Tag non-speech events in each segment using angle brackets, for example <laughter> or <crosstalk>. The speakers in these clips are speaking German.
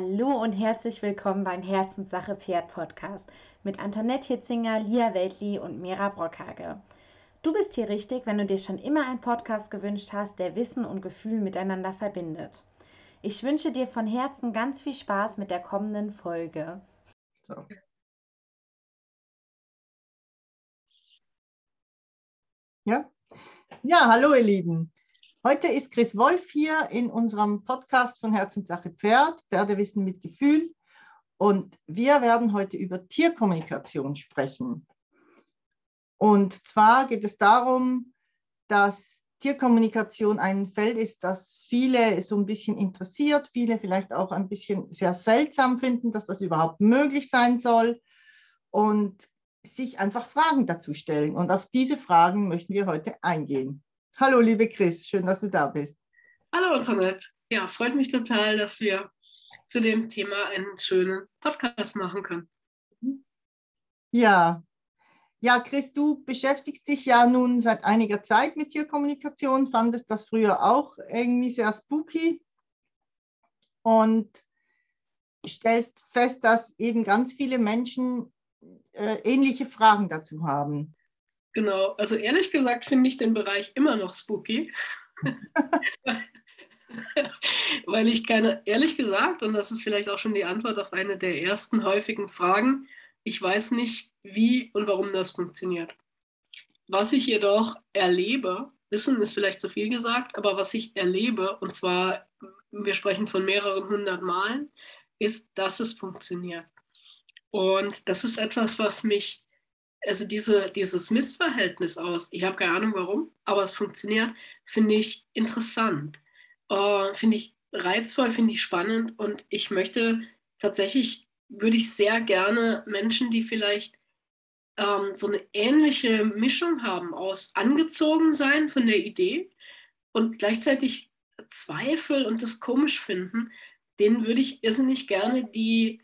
Hallo und herzlich willkommen beim Herzenssache Pferd Podcast mit Antoinette Hitzinger, Lia Weltli und Mira Brockhage. Du bist hier richtig, wenn du dir schon immer einen Podcast gewünscht hast, der Wissen und Gefühl miteinander verbindet. Ich wünsche dir von Herzen ganz viel Spaß mit der kommenden Folge. So. Ja? Ja, hallo ihr Lieben. Heute ist Chris Wolf hier in unserem Podcast von Herzenssache Pferd, Pferdewissen mit Gefühl. Und wir werden heute über Tierkommunikation sprechen. Und zwar geht es darum, dass Tierkommunikation ein Feld ist, das viele so ein bisschen interessiert, viele vielleicht auch ein bisschen sehr seltsam finden, dass das überhaupt möglich sein soll und sich einfach Fragen dazu stellen. Und auf diese Fragen möchten wir heute eingehen. Hallo, liebe Chris, schön, dass du da bist. Hallo, Antoinette. Ja, freut mich total, dass wir zu dem Thema einen schönen Podcast machen können. Ja, ja, Chris, du beschäftigst dich ja nun seit einiger Zeit mit Tierkommunikation, fandest das früher auch irgendwie sehr spooky und stellst fest, dass eben ganz viele Menschen äh, ähnliche Fragen dazu haben. Genau, also ehrlich gesagt finde ich den Bereich immer noch spooky. <laughs> Weil ich keine, ehrlich gesagt, und das ist vielleicht auch schon die Antwort auf eine der ersten häufigen Fragen, ich weiß nicht, wie und warum das funktioniert. Was ich jedoch erlebe, wissen ist vielleicht zu viel gesagt, aber was ich erlebe, und zwar, wir sprechen von mehreren hundert Malen, ist, dass es funktioniert. Und das ist etwas, was mich also diese, dieses Missverhältnis aus, ich habe keine Ahnung warum, aber es funktioniert, finde ich interessant, äh, finde ich reizvoll, finde ich spannend und ich möchte tatsächlich, würde ich sehr gerne Menschen, die vielleicht ähm, so eine ähnliche Mischung haben aus angezogen sein von der Idee und gleichzeitig Zweifel und das komisch finden, denen würde ich irrsinnig gerne die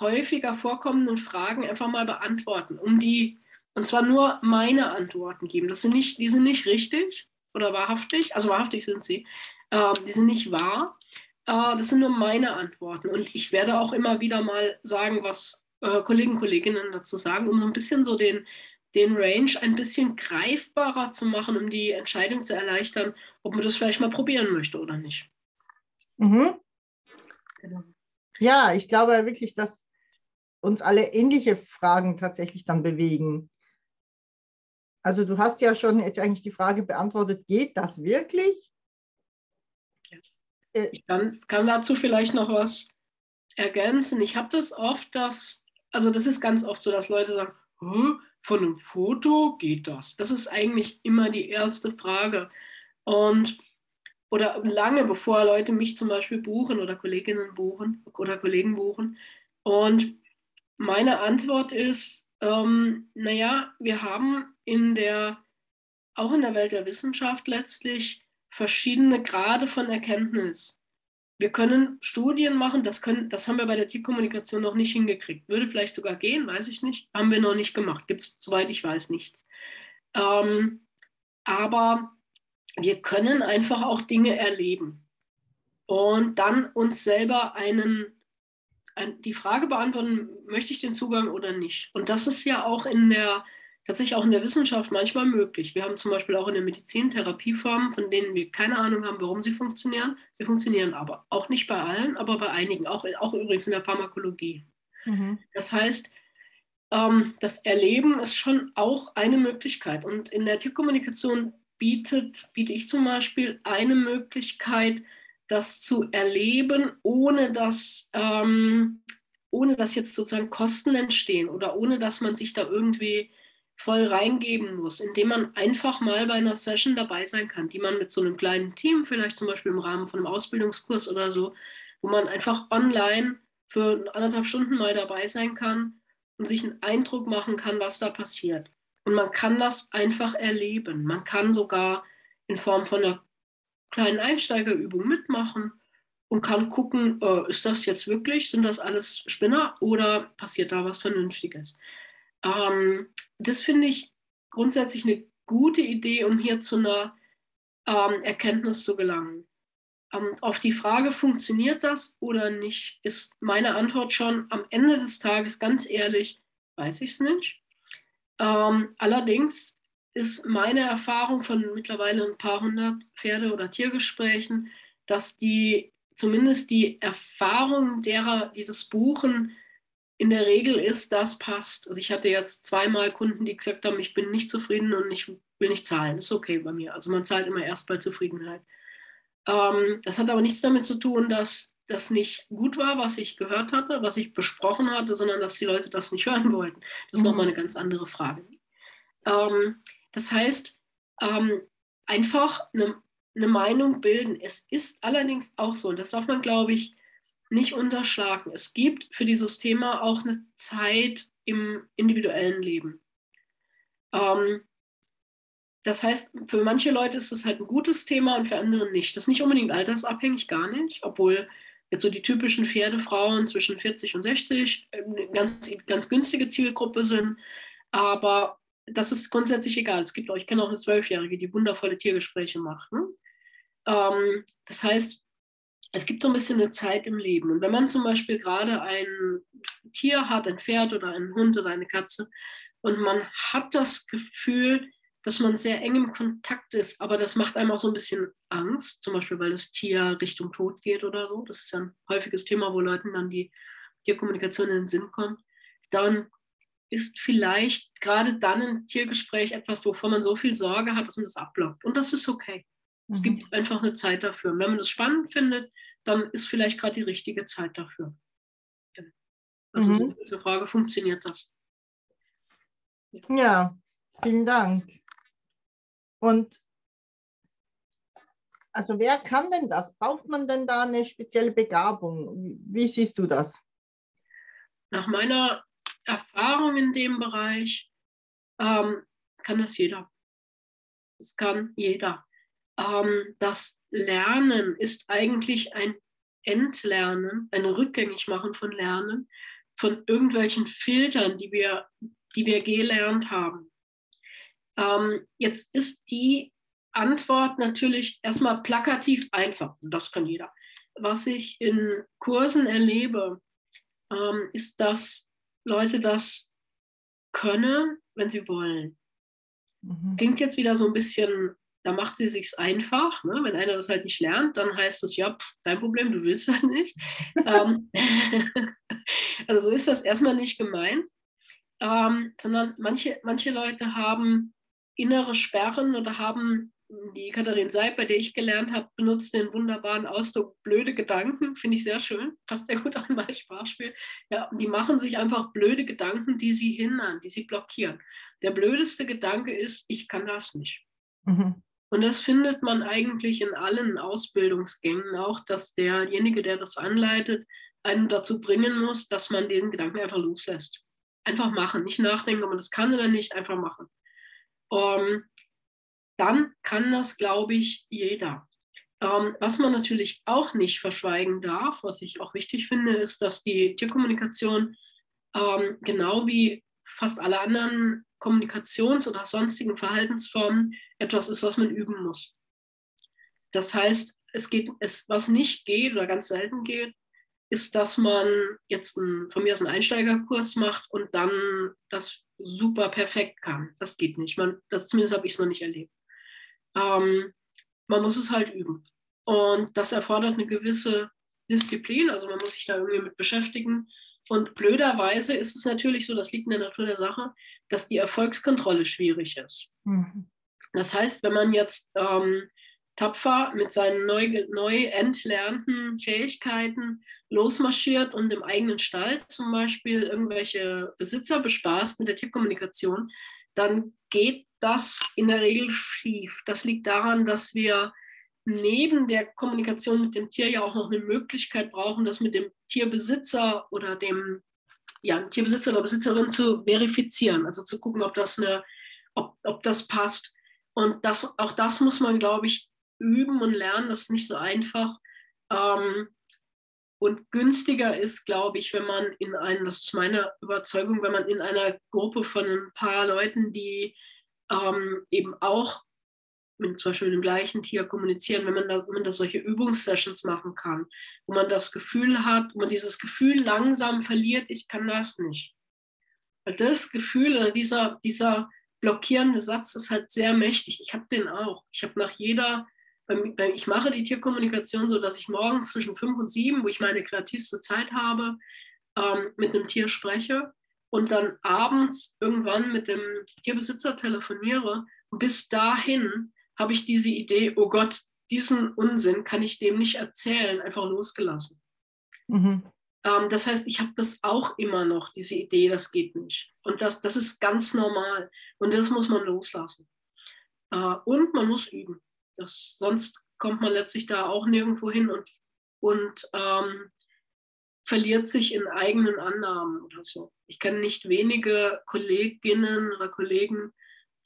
häufiger vorkommenden Fragen einfach mal beantworten, um die, und zwar nur meine Antworten geben. Das sind nicht, die sind nicht richtig oder wahrhaftig, also wahrhaftig sind sie, äh, die sind nicht wahr. Äh, das sind nur meine Antworten. Und ich werde auch immer wieder mal sagen, was äh, Kollegen, Kolleginnen dazu sagen, um so ein bisschen so den, den Range ein bisschen greifbarer zu machen, um die Entscheidung zu erleichtern, ob man das vielleicht mal probieren möchte oder nicht. Mhm. Genau. Ja, ich glaube wirklich, dass uns alle ähnliche Fragen tatsächlich dann bewegen. Also du hast ja schon jetzt eigentlich die Frage beantwortet, geht das wirklich? Äh, ich kann, kann dazu vielleicht noch was ergänzen. Ich habe das oft, dass, also das ist ganz oft so, dass Leute sagen, von einem Foto geht das. Das ist eigentlich immer die erste Frage. Und oder lange bevor Leute mich zum Beispiel buchen oder Kolleginnen buchen oder Kollegen buchen. Und meine Antwort ist, ähm, naja, wir haben in der, auch in der Welt der Wissenschaft letztlich verschiedene Grade von Erkenntnis. Wir können Studien machen, das, können, das haben wir bei der Tierkommunikation noch nicht hingekriegt. Würde vielleicht sogar gehen, weiß ich nicht. Haben wir noch nicht gemacht. Gibt es, soweit ich weiß, nichts. Ähm, aber wir können einfach auch Dinge erleben und dann uns selber einen die Frage beantworten, möchte ich den Zugang oder nicht? Und das ist ja auch in der, tatsächlich auch in der Wissenschaft manchmal möglich. Wir haben zum Beispiel auch in der Medizin Therapieformen, von denen wir keine Ahnung haben, warum sie funktionieren. Sie funktionieren aber. Auch nicht bei allen, aber bei einigen. Auch, auch übrigens in der Pharmakologie. Mhm. Das heißt, ähm, das Erleben ist schon auch eine Möglichkeit. Und in der Tierkommunikation bietet, biete ich zum Beispiel eine Möglichkeit, das zu erleben, ohne dass, ähm, ohne dass jetzt sozusagen Kosten entstehen oder ohne dass man sich da irgendwie voll reingeben muss, indem man einfach mal bei einer Session dabei sein kann, die man mit so einem kleinen Team, vielleicht zum Beispiel im Rahmen von einem Ausbildungskurs oder so, wo man einfach online für anderthalb Stunden mal dabei sein kann und sich einen Eindruck machen kann, was da passiert. Und man kann das einfach erleben. Man kann sogar in Form von einer kleinen Einsteigerübungen mitmachen und kann gucken, äh, ist das jetzt wirklich, sind das alles Spinner oder passiert da was Vernünftiges. Ähm, das finde ich grundsätzlich eine gute Idee, um hier zu einer ähm, Erkenntnis zu gelangen. ähm, auf die Frage, funktioniert das oder nicht, ist meine Antwort schon am Ende des Tages ganz ehrlich, weiß ich es nicht. Ähm, allerdings ist meine Erfahrung von mittlerweile ein paar hundert Pferde- oder Tiergesprächen, dass die zumindest die Erfahrung derer, die das buchen, in der Regel ist, das passt. Also ich hatte jetzt zweimal Kunden, die gesagt haben, ich bin nicht zufrieden und ich will nicht zahlen. Das ist okay bei mir. Also man zahlt immer erst bei Zufriedenheit. Ähm, das hat aber nichts damit zu tun, dass das nicht gut war, was ich gehört hatte, was ich besprochen hatte, sondern dass die Leute das nicht <laughs> hören wollten. Das ist mhm. nochmal eine ganz andere Frage. Ähm, das heißt, ähm, einfach eine, eine Meinung bilden. Es ist allerdings auch so, und das darf man, glaube ich, nicht unterschlagen. Es gibt für dieses Thema auch eine Zeit im individuellen Leben. Ähm, das heißt, für manche Leute ist es halt ein gutes Thema und für andere nicht. Das ist nicht unbedingt altersabhängig, gar nicht, obwohl jetzt so die typischen Pferdefrauen zwischen 40 und 60 eine ganz, ganz günstige Zielgruppe sind. Aber das ist grundsätzlich egal. Es gibt auch, ich kenne auch eine Zwölfjährige, die wundervolle Tiergespräche macht. Ne? Ähm, das heißt, es gibt so ein bisschen eine Zeit im Leben. Und wenn man zum Beispiel gerade ein Tier hat, ein Pferd oder einen Hund oder eine Katze, und man hat das Gefühl, dass man sehr eng im Kontakt ist, aber das macht einem auch so ein bisschen Angst, zum Beispiel, weil das Tier Richtung Tod geht oder so. Das ist ja ein häufiges Thema, wo Leuten dann die Tierkommunikation in den Sinn kommt. Dann ist vielleicht gerade dann ein Tiergespräch etwas, wovon man so viel Sorge hat, dass man das abblockt. Und das ist okay. Es mhm. gibt einfach eine Zeit dafür. Und wenn man das spannend findet, dann ist vielleicht gerade die richtige Zeit dafür. Also mhm. diese Frage, funktioniert das? Ja, vielen Dank. Und also wer kann denn das? Braucht man denn da eine spezielle Begabung? Wie siehst du das? Nach meiner Erfahrung in dem Bereich ähm, kann das jeder. Es kann jeder. Ähm, das Lernen ist eigentlich ein Entlernen, ein Rückgängigmachen von Lernen, von irgendwelchen Filtern, die wir, die wir gelernt haben. Ähm, jetzt ist die Antwort natürlich erstmal plakativ einfach. Das kann jeder. Was ich in Kursen erlebe, ähm, ist, dass Leute das können, wenn sie wollen. Mhm. Klingt jetzt wieder so ein bisschen, da macht sie sich's einfach. Ne? Wenn einer das halt nicht lernt, dann heißt es, ja, pff, dein Problem, du willst halt nicht. <laughs> ähm, <laughs> also so ist das erstmal nicht gemeint, ähm, sondern manche, manche Leute haben innere Sperren oder haben die Katharin Seib, bei der ich gelernt habe, benutzt den wunderbaren Ausdruck blöde Gedanken, finde ich sehr schön, passt sehr gut an mein Sprachspiel. Ja, die machen sich einfach blöde Gedanken, die sie hindern, die sie blockieren. Der blödeste Gedanke ist, ich kann das nicht. Mhm. Und das findet man eigentlich in allen Ausbildungsgängen auch, dass derjenige, der das anleitet, einen dazu bringen muss, dass man diesen Gedanken einfach loslässt. Einfach machen, nicht nachdenken, ob man das kann oder nicht, einfach machen ähm, dann kann das, glaube ich, jeder. Ähm, was man natürlich auch nicht verschweigen darf, was ich auch wichtig finde, ist, dass die Tierkommunikation ähm, genau wie fast alle anderen Kommunikations- oder sonstigen Verhaltensformen etwas ist, was man üben muss. Das heißt, es geht, es, was nicht geht oder ganz selten geht, ist, dass man jetzt ein, von mir aus einen Einsteigerkurs macht und dann das super perfekt kann. Das geht nicht. Man, das, zumindest habe ich es noch nicht erlebt. Ähm, man muss es halt üben. Und das erfordert eine gewisse Disziplin, also man muss sich da irgendwie mit beschäftigen. Und blöderweise ist es natürlich so, das liegt in der Natur der Sache, dass die Erfolgskontrolle schwierig ist. Mhm. Das heißt, wenn man jetzt ähm, tapfer mit seinen neu, neu entlernten Fähigkeiten losmarschiert und im eigenen Stall zum Beispiel irgendwelche Besitzer bespaßt mit der Tierkommunikation, dann geht das in der Regel schief. Das liegt daran, dass wir neben der Kommunikation mit dem Tier ja auch noch eine Möglichkeit brauchen, das mit dem Tierbesitzer oder dem ja, Tierbesitzer oder Besitzerin zu verifizieren, also zu gucken, ob das, eine, ob, ob das passt. Und das, auch das muss man, glaube ich, üben und lernen. Das ist nicht so einfach. Ähm, und günstiger ist, glaube ich, wenn man in einem, das ist meine Überzeugung, wenn man in einer Gruppe von ein paar Leuten, die ähm, eben auch mit, zum Beispiel mit dem gleichen Tier kommunizieren, wenn man, da, wenn man da solche Übungssessions machen kann, wo man das Gefühl hat, wo man dieses Gefühl langsam verliert, ich kann das nicht. Weil das Gefühl oder dieser, dieser blockierende Satz ist halt sehr mächtig. Ich habe den auch. Ich habe nach jeder, ich mache die Tierkommunikation so, dass ich morgens zwischen fünf und sieben, wo ich meine kreativste Zeit habe, ähm, mit dem Tier spreche und dann abends irgendwann mit dem Tierbesitzer telefoniere. Und bis dahin habe ich diese Idee, oh Gott, diesen Unsinn kann ich dem nicht erzählen, einfach losgelassen. Mhm. Ähm, das heißt, ich habe das auch immer noch, diese Idee, das geht nicht. Und das, das ist ganz normal. Und das muss man loslassen. Äh, und man muss üben. Das, sonst kommt man letztlich da auch nirgendwo hin und, und ähm, verliert sich in eigenen Annahmen oder so. Ich kenne nicht wenige Kolleginnen oder Kollegen,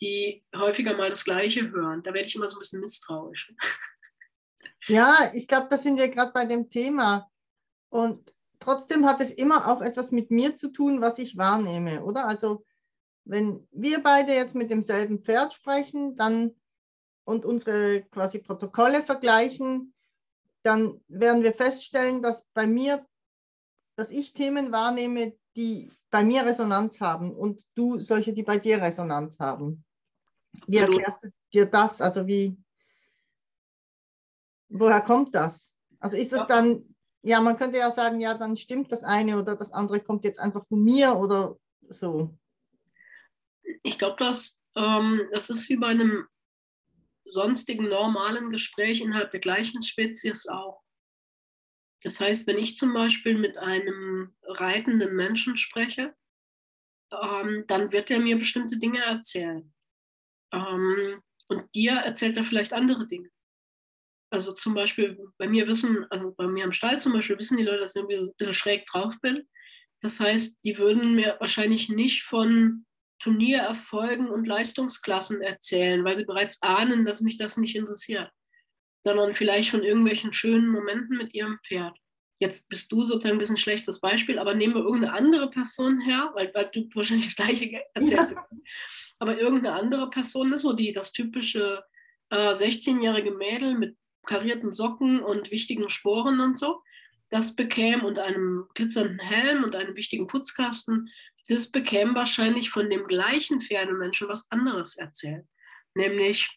die häufiger mal das Gleiche hören. Da werde ich immer so ein bisschen misstrauisch. <laughs> Ja, ich glaube, da sind wir gerade bei dem Thema. Und trotzdem hat es immer auch etwas mit mir zu tun, was ich wahrnehme, oder? Also wenn wir beide jetzt mit demselben Pferd sprechen, dann und unsere quasi Protokolle vergleichen, dann werden wir feststellen, dass bei mir, dass ich Themen wahrnehme, die bei mir Resonanz haben und du solche, die bei dir Resonanz haben. Wie erklärst du dir das? Also wie, woher kommt das? Also ist es dann, ja, man könnte ja sagen, ja, dann stimmt das eine oder das andere kommt jetzt einfach von mir oder so. Ich glaube, das, ähm, das ist wie bei einem sonstigen normalen Gespräch innerhalb der gleichen Spezies auch. Das heißt, wenn ich zum Beispiel mit einem reitenden Menschen spreche, ähm, dann wird er mir bestimmte Dinge erzählen. Ähm, und dir erzählt er vielleicht andere Dinge. Also zum Beispiel bei mir wissen, also bei mir am Stall zum Beispiel wissen die Leute, dass ich ein bisschen schräg drauf bin. Das heißt, die würden mir wahrscheinlich nicht von Turniererfolgen und Leistungsklassen erzählen, weil sie bereits ahnen, dass mich das nicht interessiert, sondern vielleicht von irgendwelchen schönen Momenten mit ihrem Pferd. Jetzt bist du sozusagen ein bisschen schlechtes Beispiel, aber nehmen wir irgendeine andere Person her, weil, weil du wahrscheinlich das gleiche erzählt hast. Ja. Aber irgendeine andere Person ist so die, das typische äh, 16-jährige Mädel mit karierten Socken und wichtigen Sporen und so, das bekäme und einem glitzernden Helm und einem wichtigen Putzkasten, das bekäme wahrscheinlich von dem gleichen Pferdemenschen was anderes erzählt. Nämlich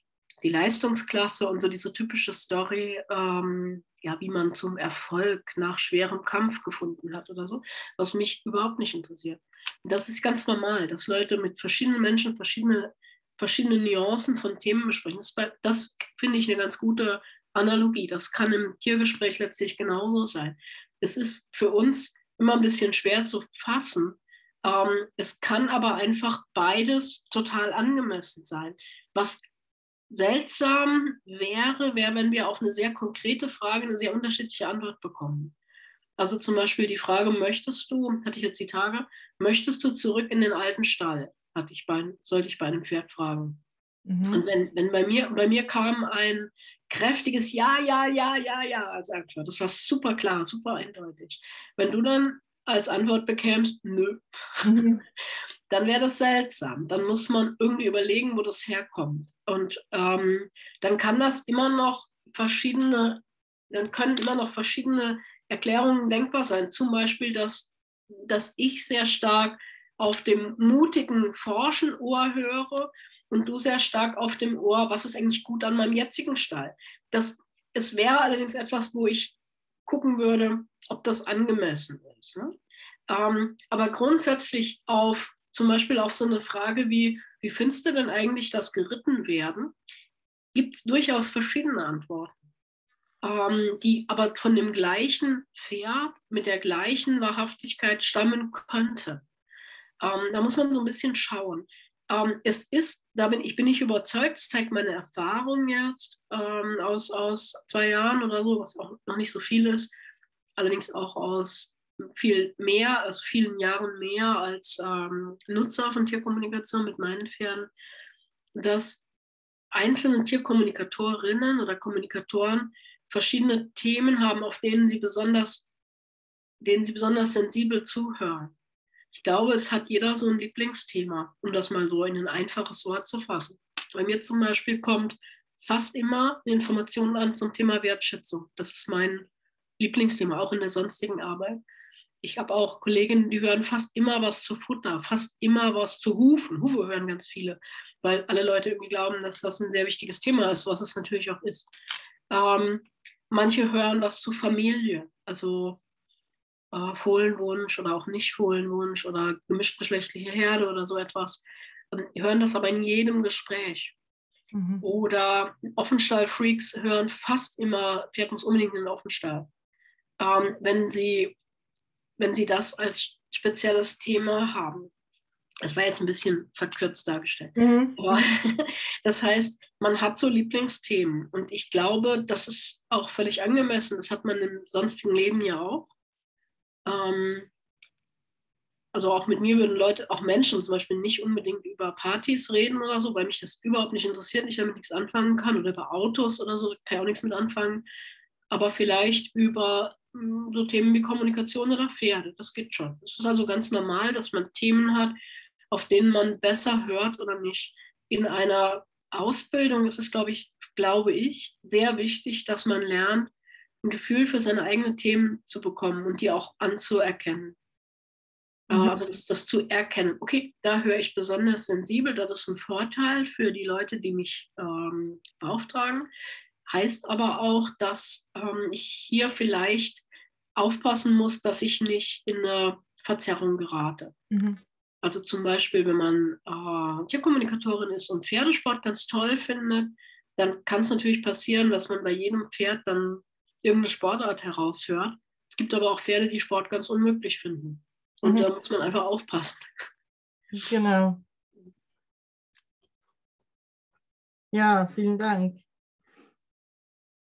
die Leistungsklasse und so diese typische Story, ähm, ja, wie man zum Erfolg nach schwerem Kampf gefunden hat oder so, was mich überhaupt nicht interessiert. Das ist ganz normal, dass Leute mit verschiedenen Menschen verschiedene, verschiedene Nuancen von Themen besprechen. Das, das finde ich eine ganz gute Analogie. Das kann im Tiergespräch letztlich genauso sein. Es ist für uns immer ein bisschen schwer zu fassen. Ähm, es kann aber einfach beides total angemessen sein. Was seltsam wäre, wäre, wenn wir auf eine sehr konkrete Frage eine sehr unterschiedliche Antwort bekommen. Also zum Beispiel die Frage, möchtest du, hatte ich jetzt die Tage, möchtest du zurück in den alten Stall? Hatte ich bei, sollte ich bei einem Pferd fragen. Mhm. Und wenn, wenn bei mir, bei mir kam ein kräftiges Ja, ja, ja, ja, ja als Antwort. Das war super klar, super eindeutig. Wenn du dann als Antwort bekämst, nö, mhm. <laughs> dann wäre das seltsam. Dann muss man irgendwie überlegen, wo das herkommt. Und ähm, dann kann das immer noch verschiedene, dann können immer noch verschiedene Erklärungen denkbar sein. Zum Beispiel, dass, dass ich sehr stark auf dem mutigen Forschenohr höre und du sehr stark auf dem Ohr, was ist eigentlich gut an meinem jetzigen Stall. Das, es wäre allerdings etwas, wo ich gucken würde, ob das angemessen ist. Ne? Ähm, aber grundsätzlich auf zum Beispiel auf so eine Frage wie, wie findest du denn eigentlich das geritten werden, gibt es durchaus verschiedene Antworten, ähm, die aber von dem gleichen Pferd mit der gleichen Wahrhaftigkeit stammen könnte. Ähm, da muss man so ein bisschen schauen. Ähm, es ist, da bin ich bin nicht überzeugt, das zeigt meine Erfahrung jetzt ähm, aus, aus zwei Jahren oder so, was auch noch nicht so viel ist, allerdings auch aus viel mehr, also vielen Jahren mehr als ähm, Nutzer von Tierkommunikation mit meinen Pferden, dass einzelne Tierkommunikatorinnen oder Kommunikatoren verschiedene Themen haben, auf denen sie besonders, denen sie besonders sensibel zuhören. Ich glaube, es hat jeder so ein Lieblingsthema, um das mal so in ein einfaches Wort zu fassen. Bei mir zum Beispiel kommt fast immer Informationen an zum Thema Wertschätzung. Das ist mein Lieblingsthema, auch in der sonstigen Arbeit. Ich habe auch Kolleginnen, die hören fast immer was zu Futter, fast immer was zu Hufen. Hufe hören ganz viele, weil alle Leute irgendwie glauben, dass das ein sehr wichtiges Thema ist, was es natürlich auch ist. Ähm, manche hören was zu Familie, also äh, Fohlenwunsch oder auch nicht Fohlenwunsch oder gemischtgeschlechtliche Herde oder so etwas. Und hören das aber in jedem Gespräch. Mhm. Oder Offenstall-Freaks hören fast immer, Pferd muss unbedingt in den Offenstall. Ähm, wenn, sie, wenn sie das als spezielles Thema haben. Das war jetzt ein bisschen verkürzt dargestellt. Mhm. Aber, <laughs> das heißt, man hat so Lieblingsthemen. Und ich glaube, das ist auch völlig angemessen. Das hat man im sonstigen Leben ja auch. Ähm, also auch mit mir würden Leute, auch Menschen zum Beispiel nicht unbedingt über Partys reden oder so, weil mich das überhaupt nicht interessiert, ich damit nichts anfangen kann oder über Autos oder so, kann ich auch nichts mit anfangen. Aber vielleicht über so Themen wie Kommunikation oder Pferde, das geht schon. Es ist also ganz normal, dass man Themen hat, auf denen man besser hört oder nicht. In einer Ausbildung ist es, glaube ich, glaube ich, sehr wichtig, dass man lernt, ein Gefühl für seine eigenen Themen zu bekommen und die auch anzuerkennen. Mhm. Also das, das, zu erkennen, okay, da höre ich besonders sensibel, das ist ein Vorteil für die Leute, die mich ähm, beauftragen. Heißt aber auch, dass ähm, ich hier vielleicht aufpassen muss, dass ich nicht in eine Verzerrung gerate. Mhm. Also zum Beispiel, wenn man äh, Tierkommunikatorin ist und Pferdesport ganz toll findet, dann kann es natürlich passieren, dass man bei jedem Pferd dann irgendeine Sportart heraushört. Es gibt aber auch Pferde, die Sport ganz unmöglich finden. Und mhm. da muss man einfach aufpassen. Genau. Ja, vielen Dank.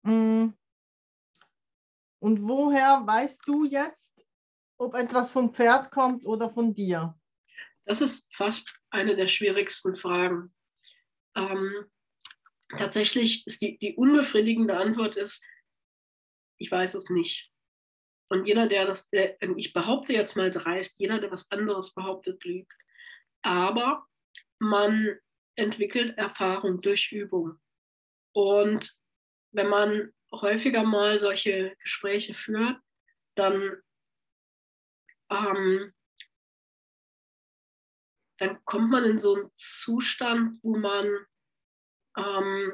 Mm. Und woher weißt du jetzt, ob etwas vom Pferd kommt oder von dir? Das ist fast eine der schwierigsten Fragen. Ähm, tatsächlich ist die, die unbefriedigende Antwort ist, ich weiß es nicht. Und jeder, der das, der, ich behaupte jetzt mal dreist, jeder, der was anderes behauptet, lügt. Aber man entwickelt Erfahrung durch Übung. Und wenn man häufiger mal solche Gespräche führt, dann, ähm, dann kommt man in so einen Zustand, wo man ähm,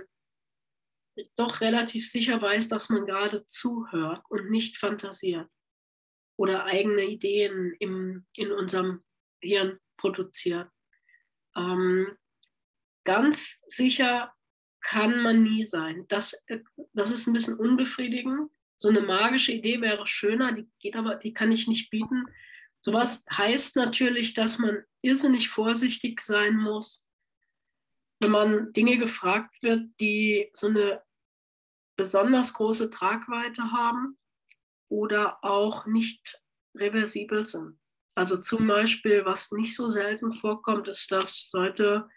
doch relativ sicher weiß, dass man gerade zuhört und nicht fantasiert oder eigene Ideen im, in unserem Hirn produziert. Ähm, ganz sicher kann man nie sein. Das, das ist ein bisschen unbefriedigend. So eine magische Idee wäre schöner, die geht aber, die kann ich nicht bieten. Sowas heißt natürlich, dass man irrsinnig vorsichtig sein muss, wenn man Dinge gefragt wird, die so eine besonders große Tragweite haben oder auch nicht reversibel sind. Also zum Beispiel, was nicht so selten vorkommt, ist, dass Leute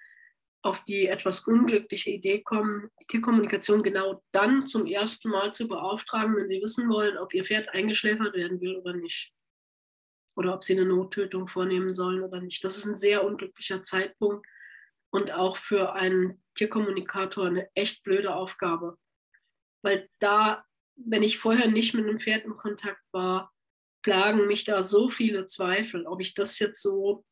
auf die etwas unglückliche Idee kommen, die Tierkommunikation genau dann zum ersten Mal zu beauftragen, wenn sie wissen wollen, ob ihr Pferd eingeschläfert werden will oder nicht. Oder ob sie eine Nottötung vornehmen sollen oder nicht. Das ist ein sehr unglücklicher Zeitpunkt und auch für einen Tierkommunikator eine echt blöde Aufgabe. Weil da, wenn ich vorher nicht mit einem Pferd in Kontakt war, plagen mich da so viele Zweifel, ob ich das jetzt so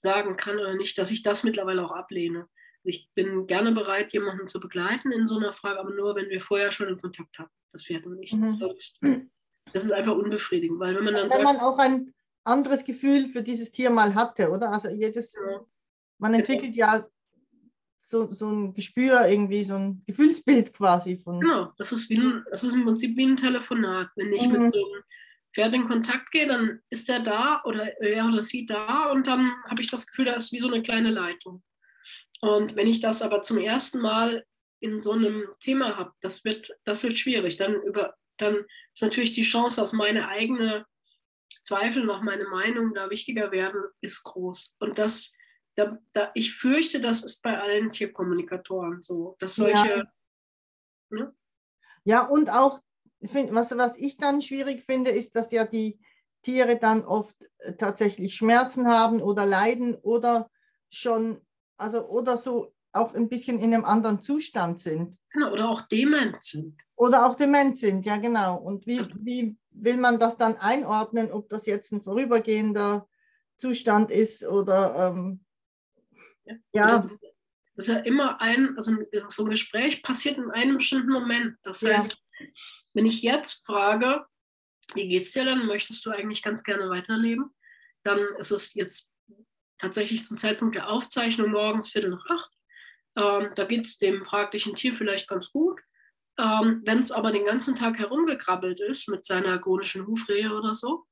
sagen kann oder nicht, dass ich das mittlerweile auch ablehne. Also ich bin gerne bereit, jemanden zu begleiten in so einer Frage, aber nur, wenn wir vorher schon in Kontakt haben. Das Pferd und ich. Mhm. Sonst, das ist einfach unbefriedigend, weil wenn man dann wenn sagt, man auch ein anderes Gefühl für dieses Tier mal hatte, oder? Also jedes, ja. man entwickelt genau. ja so, so ein Gespür, irgendwie so ein Gefühlsbild quasi von. Genau, das ist, wie ein, das ist im Prinzip wie ein Telefonat. Wenn ich mhm. mit so einem Pferd in Kontakt gehe, dann ist er da oder er oder sie da und dann habe ich das Gefühl, da ist wie so eine kleine Leitung. Und wenn ich das aber zum ersten Mal in so einem Thema habe, das wird, das wird schwierig. Dann, über, dann ist natürlich die Chance, dass meine eigene Zweifel noch meine Meinung da wichtiger werden, ist groß. Und das da, da, ich fürchte, das ist bei allen Tierkommunikatoren so, dass solche. Ja, ne? ja und auch, was, was ich dann schwierig finde, ist, dass ja die Tiere dann oft äh, tatsächlich Schmerzen haben oder leiden oder schon, also oder so auch ein bisschen in einem anderen Zustand sind. Genau, oder auch dement sind. Oder auch dement sind, ja genau. Und wie, wie will man das dann einordnen, ob das jetzt ein vorübergehender Zustand ist oder ähm, ja. ja. Das ist ja immer ein, also so ein Gespräch passiert in einem bestimmten Moment. Das heißt, ja. wenn ich jetzt frage, wie geht's dir denn? Möchtest du eigentlich ganz gerne weiterleben? Dann ist es jetzt tatsächlich zum Zeitpunkt der Aufzeichnung morgens Viertel nach acht. Ähm, da geht es dem fraglichen Tier vielleicht ganz gut. Ähm, Wenn es aber den ganzen Tag herumgekrabbelt ist mit seiner chronischen Hufrehe oder so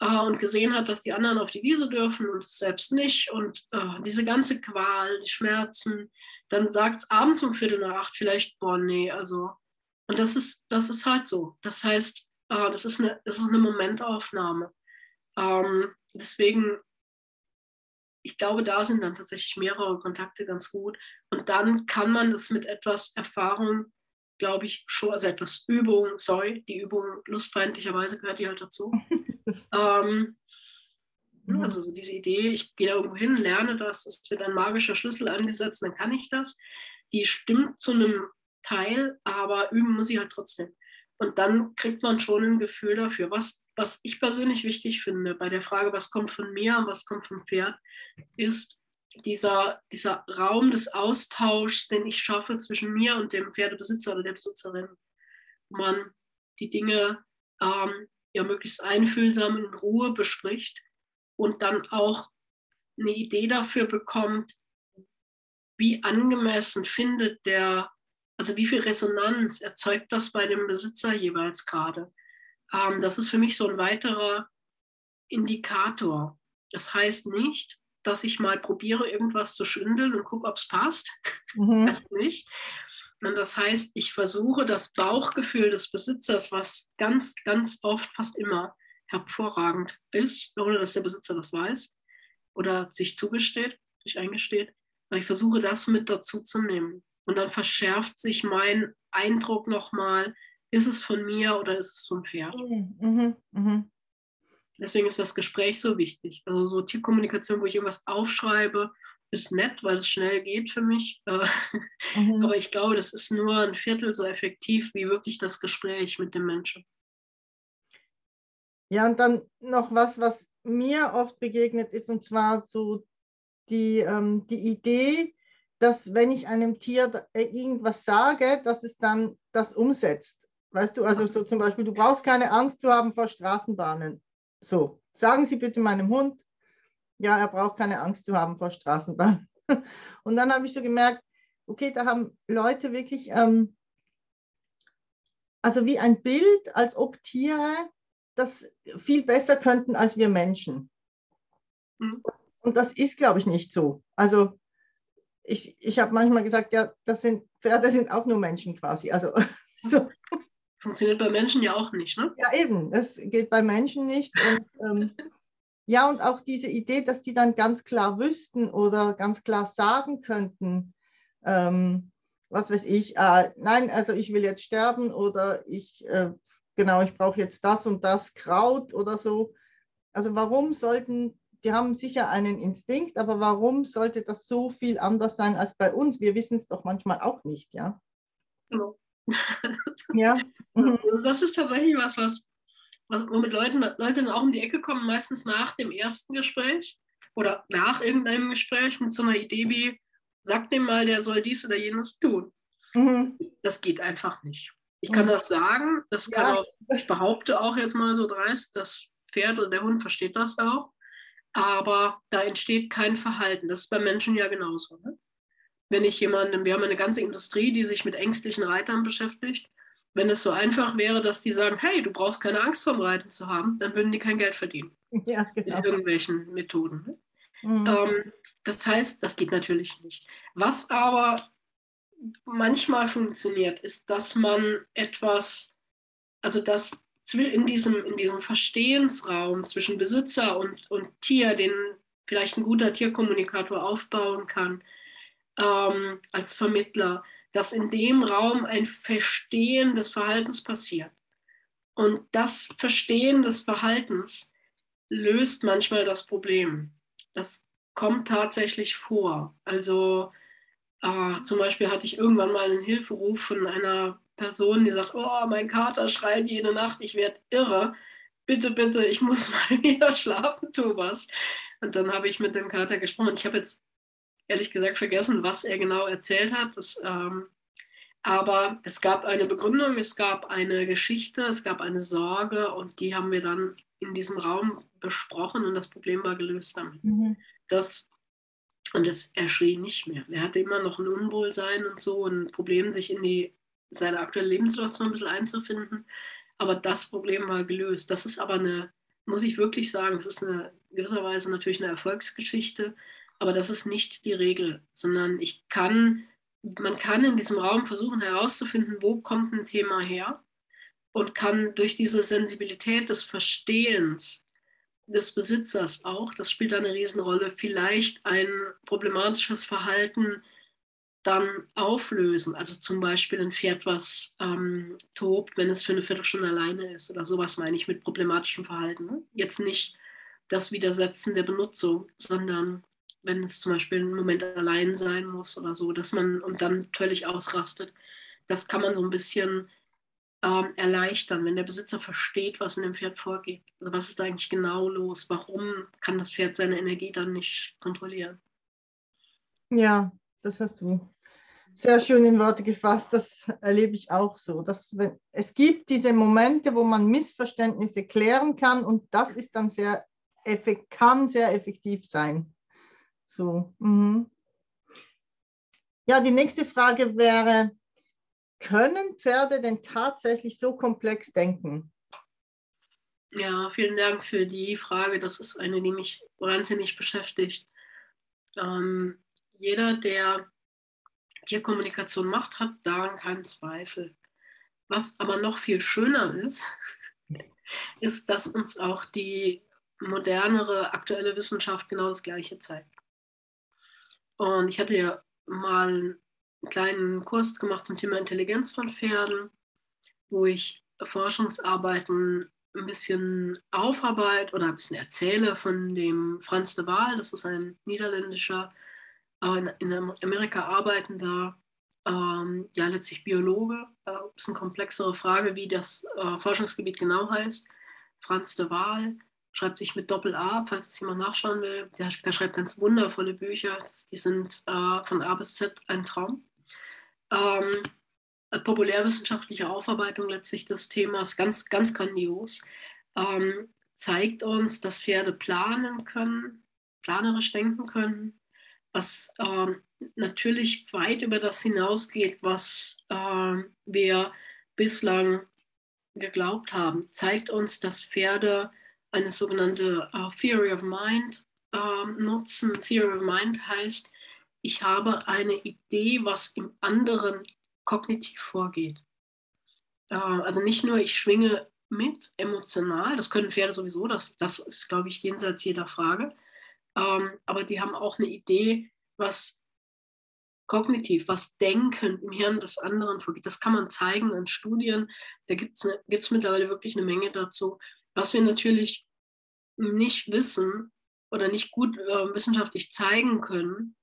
äh, und gesehen hat, dass die anderen auf die Wiese dürfen und es selbst nicht und äh, diese ganze Qual, die Schmerzen, dann sagt es abends um Viertel nach acht vielleicht, boah, nee, also. Und das ist, das ist halt so. Das heißt, äh, das, ist eine, das ist eine Momentaufnahme. Ähm, deswegen ich glaube, da sind dann tatsächlich mehrere Kontakte ganz gut. Und dann kann man das mit etwas Erfahrung, glaube ich, schon, also etwas Übung, sorry, die Übung lustfeindlicherweise gehört die halt dazu. <laughs> ähm, mhm. also so diese Idee, ich gehe da irgendwo hin, lerne das, es wird ein magischer Schlüssel angesetzt, dann kann ich das. Die stimmt zu einem Teil, aber üben muss ich halt trotzdem. Und dann kriegt man schon ein Gefühl dafür, was was ich persönlich wichtig finde bei der Frage, was kommt von mir und was kommt vom Pferd, ist dieser, dieser Raum des Austauschs, den ich schaffe zwischen mir und dem Pferdebesitzer oder der Besitzerin. Man die Dinge ähm, ja möglichst einfühlsam in Ruhe bespricht und dann auch eine Idee dafür bekommt, wie angemessen findet der, also wie viel Resonanz erzeugt das bei dem Besitzer jeweils gerade. Ähm, das ist für mich so ein weiterer Indikator. Das heißt nicht, dass ich mal probiere, irgendwas zu schündeln und gucke, ob es passt. Mhm. <laughs> Das nicht. Und das heißt, ich versuche das Bauchgefühl des Besitzers, was ganz, ganz oft, fast immer hervorragend ist, ohne dass der Besitzer das weiß oder sich zugesteht, sich eingesteht, ich versuche das mit dazu zu nehmen. Und dann verschärft sich mein Eindruck nochmal, ist es von mir oder ist es vom Pferd? Mhm, mhm. Mhm. Deswegen ist das Gespräch so wichtig. Also so Tierkommunikation, wo ich irgendwas aufschreibe, ist nett, weil es schnell geht für mich. <laughs> Mhm. Aber ich glaube, das ist nur ein Viertel so effektiv wie wirklich das Gespräch mit dem Menschen. Ja, und dann noch was, was mir oft begegnet ist, und zwar so die, ähm, die Idee, dass wenn ich einem Tier äh, irgendwas sage, dass es dann das umsetzt. Weißt du, also so zum Beispiel, du brauchst keine Angst zu haben vor Straßenbahnen. So, sagen Sie bitte meinem Hund, ja, er braucht keine Angst zu haben vor Straßenbahnen. <laughs> Und dann habe ich so gemerkt, okay, da haben Leute wirklich, ähm, also wie ein Bild, als ob Tiere das viel besser könnten als wir Menschen. Mhm. Und das ist, glaube ich, nicht so. Also ich, ich habe manchmal gesagt, ja, das sind Pferde sind auch nur Menschen quasi. Also <laughs> so. Funktioniert bei Menschen ja auch nicht, ne? Ja, eben. Das geht bei Menschen nicht. Und, ähm, <laughs> ja, und auch diese Idee, dass die dann ganz klar wüssten oder ganz klar sagen könnten, ähm, was weiß ich, äh, nein, also ich will jetzt sterben oder ich, äh, genau, ich brauche jetzt das und das Kraut oder so. Also warum sollten, die haben sicher einen Instinkt, aber warum sollte das so viel anders sein als bei uns? Wir wissen es doch manchmal auch nicht, ja. Genau. <laughs> ja. Mhm. Das ist tatsächlich was, was, was womit Leuten, Leute dann auch um die Ecke kommen, meistens nach dem ersten Gespräch oder nach irgendeinem Gespräch mit so einer Idee wie, sag dem mal, der soll dies oder jenes tun. Mhm. Das geht einfach nicht. Ich kann mhm. das sagen, das kann ja. auch, ich behaupte auch jetzt mal so dreist, das Pferd oder der Hund versteht das auch, aber da entsteht kein Verhalten. Das ist bei Menschen ja genauso. Ne? wenn ich jemandem, wir haben eine ganze Industrie, die sich mit ängstlichen Reitern beschäftigt. Wenn es so einfach wäre, dass die sagen, hey, du brauchst keine Angst vorm Reiten zu haben, dann würden die kein Geld verdienen. <laughs> Ja, genau. Mit irgendwelchen Methoden. Ne? Mhm. Ähm, das heißt, das geht natürlich nicht. Was aber manchmal funktioniert, ist, dass man etwas, also dass in diesem, in diesem Verstehensraum zwischen Besitzer und, und Tier, den vielleicht ein guter Tierkommunikator aufbauen kann, ähm, als Vermittler, dass in dem Raum ein Verstehen des Verhaltens passiert. Und das Verstehen des Verhaltens löst manchmal das Problem. Das kommt tatsächlich vor. Also äh, zum Beispiel hatte ich irgendwann mal einen Hilferuf von einer Person, die sagt, oh, mein Kater schreit jede Nacht, ich werde irre. Bitte, bitte, ich muss <laughs> mal wieder schlafen, tu was. Und dann habe ich mit dem Kater gesprochen. Ich habe jetzt ehrlich gesagt vergessen, was er genau erzählt hat. Das, ähm, aber es gab eine Begründung, es gab eine Geschichte, es gab eine Sorge und die haben wir dann in diesem Raum besprochen und das Problem war gelöst damit. Mhm. Das, und es, er schrie nicht mehr. Er hatte immer noch ein Unwohlsein und so, ein Problem, sich in die, seine aktuelle Lebenssituation ein bisschen einzufinden. Aber das Problem war gelöst. Das ist aber eine, muss ich wirklich sagen, es ist eine gewisserweise natürlich eine Erfolgsgeschichte, aber das ist nicht die Regel, sondern ich kann, man kann in diesem Raum versuchen herauszufinden, wo kommt ein Thema her und kann durch diese Sensibilität des Verstehens des Besitzers auch, das spielt eine Riesenrolle, vielleicht ein problematisches Verhalten dann auflösen. Also zum Beispiel ein Pferd, was ähm, tobt, wenn es für eine Viertelstunde alleine ist oder sowas meine ich mit problematischem Verhalten. Ne? Jetzt nicht das Widersetzen der Benutzung, sondern wenn es zum Beispiel einen Moment allein sein muss oder so, dass man und dann völlig ausrastet. Das kann man so ein bisschen ähm, erleichtern, wenn der Besitzer versteht, was in dem Pferd vorgeht. Also was ist da eigentlich genau los? Warum kann das Pferd seine Energie dann nicht kontrollieren? Ja, das hast du sehr schön in Worte gefasst. Das erlebe ich auch so. Dass, wenn, es gibt diese Momente, wo man Missverständnisse klären kann und das ist dann sehr kann sehr effektiv sein. So. Mhm. Ja, die nächste Frage wäre, können Pferde denn tatsächlich so komplex denken? Ja, vielen Dank für die Frage. Das ist eine, die mich wahnsinnig beschäftigt. Ähm, jeder, der Tierkommunikation macht, hat daran keinen Zweifel. Was aber noch viel schöner ist, <laughs> ist, dass uns auch die modernere, aktuelle Wissenschaft genau das Gleiche zeigt. Und ich hatte ja mal einen kleinen Kurs gemacht zum Thema Intelligenz von Pferden, wo ich Forschungsarbeiten ein bisschen aufarbeite oder ein bisschen erzähle von dem Franz de Waal. Das ist ein niederländischer, in Amerika arbeitender, ähm, ja letztlich Biologe. Äh, ist eine komplexere Frage, wie das äh, Forschungsgebiet genau heißt. Franz de Waal schreibt sich mit Doppel-A, falls es jemand nachschauen will. Der, der schreibt ganz wundervolle Bücher. Die sind äh, von A bis Z ein Traum. Ähm, populärwissenschaftliche Aufarbeitung letztlich des Themas, ganz, ganz grandios, ähm, zeigt uns, dass Pferde planen können, planerisch denken können, was ähm, natürlich weit über das hinausgeht, was äh, wir bislang geglaubt haben, zeigt uns, dass Pferde eine sogenannte uh, Theory of Mind uh, nutzen. Theory of Mind heißt, ich habe eine Idee, was im anderen kognitiv vorgeht. Uh, also nicht nur, ich schwinge mit emotional, das können Pferde sowieso, das, das ist, glaube ich, jenseits jeder Frage. Ähm, aber die haben auch eine Idee, was kognitiv, was Denken im Hirn des anderen vorgeht. Das kann man zeigen in Studien. Da gibt es ne, mittlerweile wirklich eine Menge dazu. Was wir natürlich nicht wissen oder nicht gut äh, wissenschaftlich zeigen können,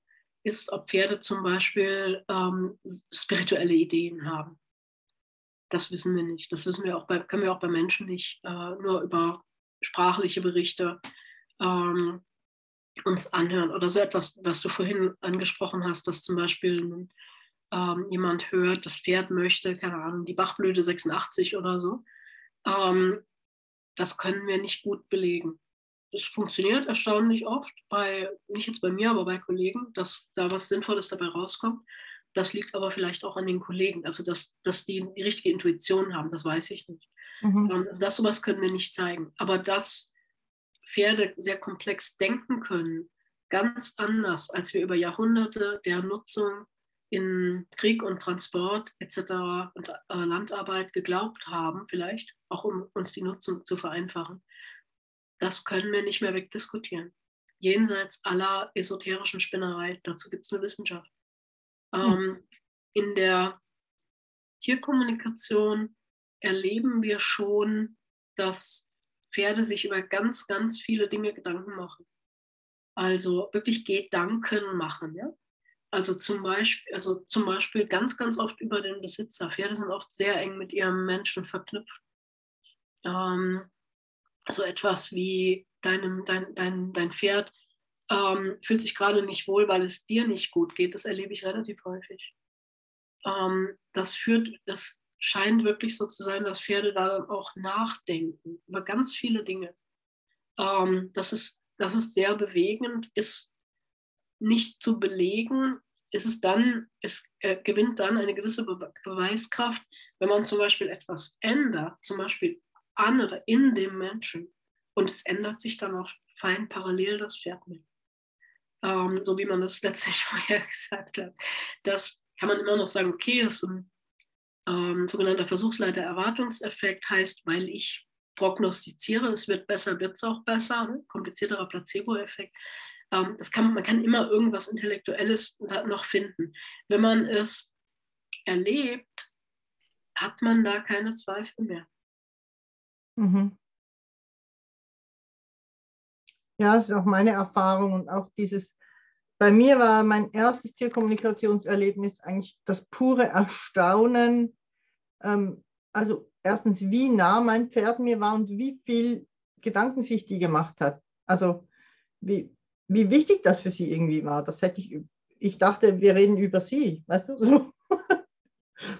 ist, ob Pferde zum Beispiel ähm, spirituelle Ideen haben. Das wissen wir nicht. Das wissen wir auch bei, können wir auch bei Menschen nicht, äh, nur über sprachliche Berichte ähm, uns anhören. Oder so etwas, was du vorhin angesprochen hast, dass zum Beispiel ähm, jemand hört, das Pferd möchte, keine Ahnung, die Bachblüte 86 oder so. Ähm, das können wir nicht gut belegen das funktioniert erstaunlich oft, bei, nicht jetzt bei mir, aber bei Kollegen, dass da was Sinnvolles dabei rauskommt. Das liegt aber vielleicht auch an den Kollegen, also dass, dass die die richtige Intuition haben, das weiß ich nicht. Mhm. Ähm, also das sowas können wir nicht zeigen. Aber dass Pferde sehr komplex denken können, ganz anders, als wir über Jahrhunderte der Nutzung in Krieg und Transport etc. und äh, Landarbeit geglaubt haben, vielleicht auch um uns die Nutzung zu vereinfachen das können wir nicht mehr wegdiskutieren. Jenseits aller esoterischen Spinnerei, dazu gibt es eine Wissenschaft. Hm. Ähm, in der Tierkommunikation erleben wir schon, dass Pferde sich über ganz, ganz viele Dinge Gedanken machen. Also wirklich Gedanken machen. Ja? Also zum Beispiel, also zum Beispiel ganz, ganz oft über den Besitzer. Pferde sind oft sehr eng mit ihrem Menschen verknüpft. Ähm, so etwas wie deinem, dein, dein, dein Pferd ähm, fühlt sich gerade nicht wohl, weil es dir nicht gut geht. Das erlebe ich relativ häufig. Ähm, das führt, das scheint wirklich so zu sein, dass Pferde da dann auch nachdenken über ganz viele Dinge. Ähm, das, ist, das ist sehr bewegend, ist nicht zu belegen, ist es dann, es äh, gewinnt dann eine gewisse Be Beweiskraft, wenn man zum Beispiel etwas ändert, zum Beispiel an oder in dem Menschen und es ändert sich dann auch fein parallel das Pferd mit. Ähm, so wie man das letztlich <laughs> vorher gesagt hat. Das kann man immer noch sagen, okay, das ist ein ähm, sogenannter Versuchsleiter-Erwartungseffekt, heißt, weil ich prognostiziere, es wird besser, wird es auch besser, ne? komplizierterer Placebo-Effekt. Ähm, das kann, man kann immer irgendwas Intellektuelles noch finden. Wenn man es erlebt, hat man da keine Zweifel mehr. Mhm. Ja, das ist auch meine Erfahrung und auch dieses, bei mir war mein erstes Tierkommunikationserlebnis eigentlich das pure Erstaunen. Ähm, also erstens, wie nah mein Pferd mir war und wie viel Gedanken sich die gemacht hat. Also wie, wie wichtig das für sie irgendwie war. Das hätte ich, ich dachte, wir reden über sie, weißt du, so. <laughs>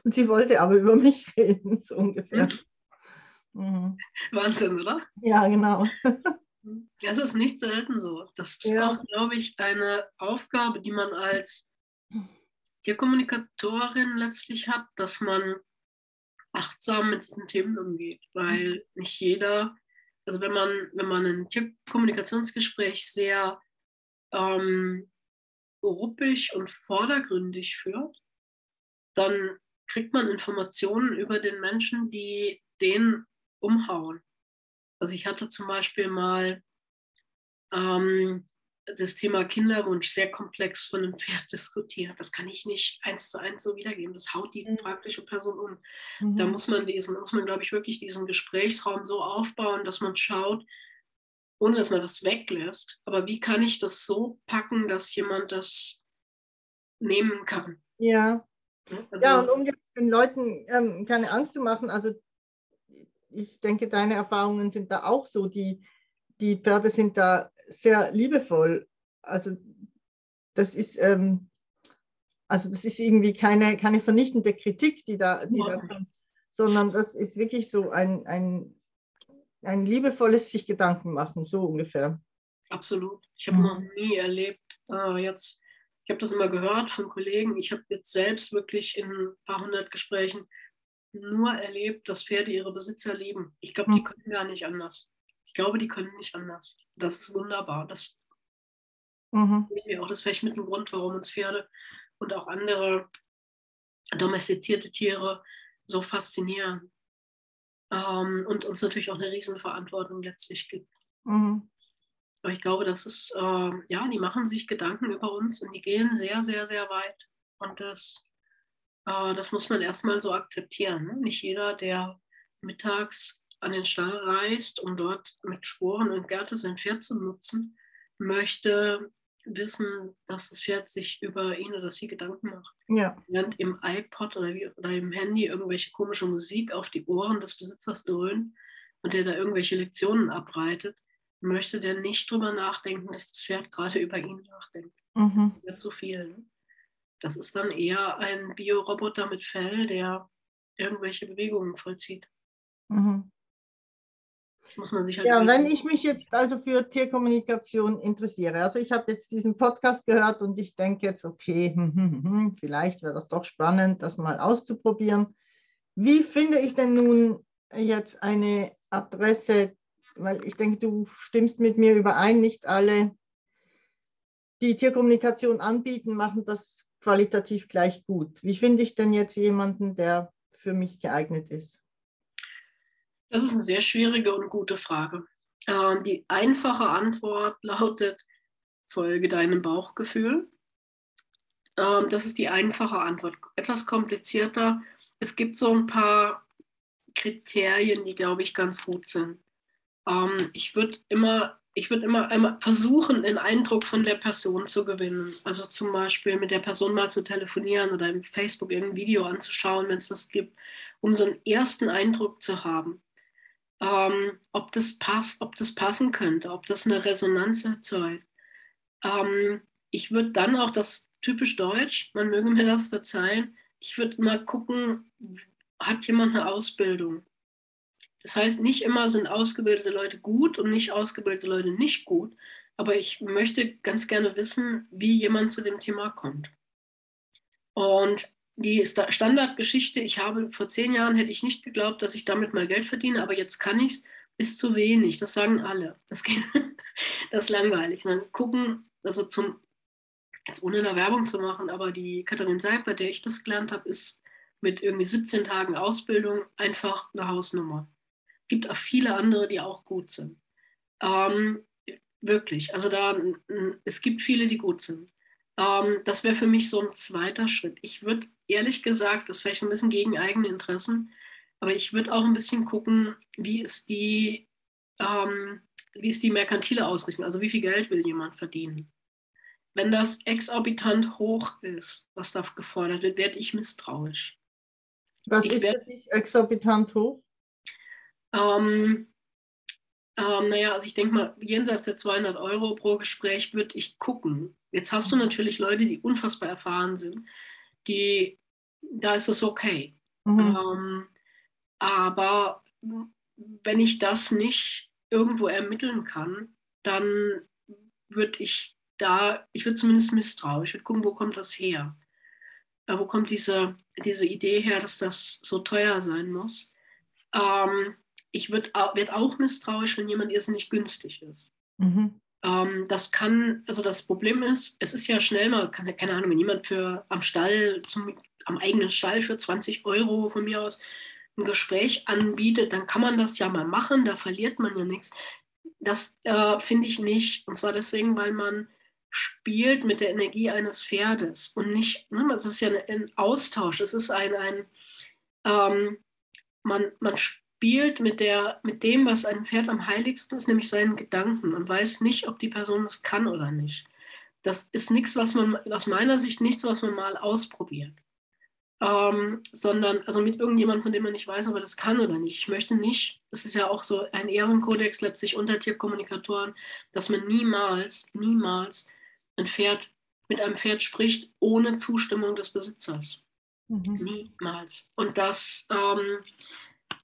Und sie wollte aber über mich reden, so ungefähr. Mhm. Wahnsinn, oder? Ja, genau. <laughs> Ja, es ist nicht selten so. Das ist ja. auch, glaube ich, eine Aufgabe, die man als Tierkommunikatorin letztlich hat, dass man achtsam mit diesen Themen umgeht, weil nicht jeder, also wenn man, wenn man ein Tierkommunikationsgespräch sehr ähm, ruppig und vordergründig führt, dann kriegt man Informationen über den Menschen, die den umhauen. Also ich hatte zum Beispiel mal ähm, das Thema Kinderwunsch sehr komplex von einem <laughs> Pferd diskutiert. Das kann ich nicht eins zu eins so wiedergeben. Das haut die mhm. fragliche Person um. Mhm. Da muss man diesen, muss man, glaube ich, wirklich diesen Gesprächsraum so aufbauen, dass man schaut, ohne dass man das weglässt. Aber wie kann ich das so packen, dass jemand das nehmen kann? Ja. Also, ja, und um den Leuten ähm, keine Angst zu machen, also ich denke, deine Erfahrungen sind da auch so. Die, die Pferde sind da sehr liebevoll. Also das ist, ähm, also das ist irgendwie keine, keine vernichtende Kritik, die da, die ja. da kommt, sondern das ist wirklich so ein, ein ein liebevolles sich Gedanken machen, so ungefähr. Absolut. Ich habe mhm. noch nie erlebt, äh, jetzt, ich habe das immer gehört von Kollegen, ich habe jetzt selbst wirklich in ein paar hundert Gesprächen nur erlebt, dass Pferde ihre Besitzer lieben. Ich glaube, die mhm. können gar nicht anders. Ich glaube, die können nicht anders. Das ist wunderbar. Das mhm. auch das vielleicht mit dem Grund, warum uns Pferde und auch andere domestizierte Tiere so faszinieren ähm, und uns natürlich auch eine Riesenverantwortung letztlich gibt. Mhm. Aber ich glaube, das ist, äh, ja, die machen sich Gedanken über uns und die gehen sehr, sehr, sehr weit. Und das, äh, das muss man erstmal so akzeptieren. Ne? Nicht jeder, der mittags an den Stall reist, um dort mit Sporen und Gärte sein Pferd zu nutzen, möchte wissen, dass das Pferd sich über ihn oder sie Gedanken macht. Ja. Während im iPod oder, wie, oder im Handy irgendwelche komische Musik auf die Ohren des Besitzers dröhnt und der da irgendwelche Lektionen abreitet, möchte der nicht drüber nachdenken, dass das Pferd gerade über ihn nachdenkt. Mhm. Das ist zu viel. Ne? Das ist dann eher ein Bioroboter mit Fell, der irgendwelche Bewegungen vollzieht. Mhm muss man sich halt Ja, wenn ich mich jetzt also für Tierkommunikation interessiere, also ich habe jetzt diesen Podcast gehört und ich denke jetzt, okay, <laughs> hm, hm, hm, vielleicht wäre das doch spannend, das mal auszuprobieren. Wie finde ich denn nun jetzt eine Adresse, weil ich denke, du stimmst mit mir überein, nicht alle, die Tierkommunikation anbieten, machen das qualitativ gleich gut. Wie finde ich denn jetzt jemanden, der für mich geeignet ist? Das ist eine sehr schwierige und gute Frage. Ähm, die einfache Antwort lautet, folge deinem Bauchgefühl. Ähm, das ist die einfache Antwort. Etwas komplizierter. Es gibt so ein paar Kriterien, die, glaube ich, ganz gut sind. Ähm, ich würde immer ich würde immer, immer versuchen, einen Eindruck von der Person zu gewinnen. Also zum Beispiel mit der Person mal zu telefonieren oder im Facebook irgendein Video anzuschauen, wenn es das gibt, um so einen ersten Eindruck zu haben. Ähm, ob das passt, ob das passen könnte, ob das eine Resonanz erzeugt. Ähm, ich würde dann auch das typisch Deutsch, man möge mir das verzeihen, ich würde mal gucken, hat jemand eine Ausbildung? Das heißt, nicht immer sind ausgebildete Leute gut und nicht ausgebildete Leute nicht gut, aber ich möchte ganz gerne wissen, wie jemand zu dem Thema kommt. Und die Standardgeschichte, ich habe vor zehn Jahren hätte ich nicht geglaubt, dass ich damit mal Geld verdiene, aber jetzt kann ich es, ist zu wenig. Das sagen alle. Das, geht, <laughs> das ist langweilig. Und dann gucken, also zum, jetzt ohne eine Werbung zu machen, aber die Katharin Seib, bei der ich das gelernt habe, ist mit irgendwie 17 Tagen Ausbildung einfach eine Hausnummer gibt auch viele andere, die auch gut sind. Ähm, wirklich, also da, es gibt viele, die gut sind. Ähm, das wäre für mich so ein zweiter Schritt. Ich würde ehrlich gesagt, das wäre vielleicht ein bisschen gegen eigene Interessen, aber ich würde auch ein bisschen gucken, wie ist die, ähm, wie ist die merkantile Ausrichtung, also wie viel Geld will jemand verdienen. Wenn das exorbitant hoch ist, was da gefordert wird, werde ich misstrauisch. Was ich ist werd, für dich exorbitant hoch? Ähm, ähm, naja, also ich denke mal, jenseits der 200 Euro pro Gespräch würde ich gucken. Jetzt hast du natürlich Leute, die unfassbar erfahren sind, die, da ist es okay. Mhm. Ähm, aber wenn ich das nicht irgendwo ermitteln kann, dann würde ich da, ich würde zumindest misstrauisch, ich würde gucken, wo kommt das her? Äh, wo kommt diese, diese Idee her, dass das so teuer sein muss? Ähm, ich werde werd auch misstrauisch, wenn jemand irrsinnig günstig ist. Mhm. Ähm, das kann, also das Problem ist, es ist ja schnell mal, keine, keine Ahnung, wenn jemand für am Stall, zum, am eigenen Stall für 20 Euro von mir aus ein Gespräch anbietet, dann kann man das ja mal machen, da verliert man ja nichts. Das äh, finde ich nicht. Und zwar deswegen, weil man spielt mit der Energie eines Pferdes und nicht, ne, es ist ja ein Austausch, es ist ein, ein ähm, man, man spielt mit, der, mit dem, was ein Pferd am heiligsten ist, nämlich seinen Gedanken und weiß nicht, ob die Person das kann oder nicht. Das ist nichts, was man aus meiner Sicht nichts, was man mal ausprobiert. Ähm, sondern also mit irgendjemandem, von dem man nicht weiß, ob er das kann oder nicht. Ich möchte nicht, das ist ja auch so ein Ehrenkodex letztlich unter Tierkommunikatoren, dass man niemals, niemals ein Pferd mit einem Pferd spricht ohne Zustimmung des Besitzers. Mhm. Niemals. Und das ähm,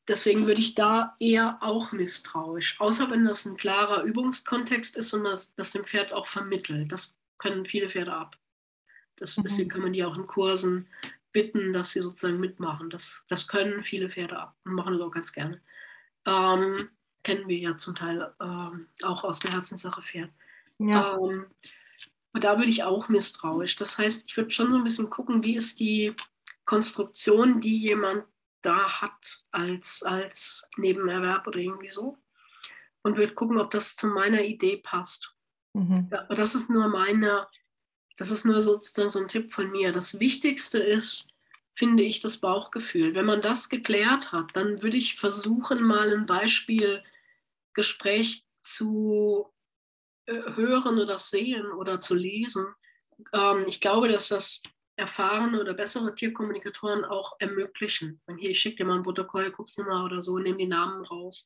Deswegen würde ich da eher auch misstrauisch, außer wenn das ein klarer Übungskontext ist und das, das dem Pferd auch vermittelt. Das können viele Pferde ab. Das, mhm. Deswegen kann man die auch in Kursen bitten, dass sie sozusagen mitmachen. Das, das können viele Pferde ab und machen das auch ganz gerne. Ähm, kennen wir ja zum Teil ähm, auch aus der Herzenssache Pferd. Ja. Ähm, und da würde ich auch misstrauisch. Das heißt, ich würde schon so ein bisschen gucken, wie ist die Konstruktion, die jemand da hat als, als Nebenerwerb oder irgendwie so. Und würde gucken, ob das zu meiner Idee passt. Mhm. Aber das ist nur meine, das ist nur sozusagen so ein Tipp von mir. Das Wichtigste ist, finde ich, das Bauchgefühl. Wenn man das geklärt hat, dann würde ich versuchen, mal ein Beispielgespräch zu äh, hören oder sehen oder zu lesen. Ähm, ich glaube, dass das erfahrene oder bessere Tierkommunikatoren auch ermöglichen. Hier, ich schicke dir mal ein Protokoll, guck's mal oder so, nehme die Namen raus.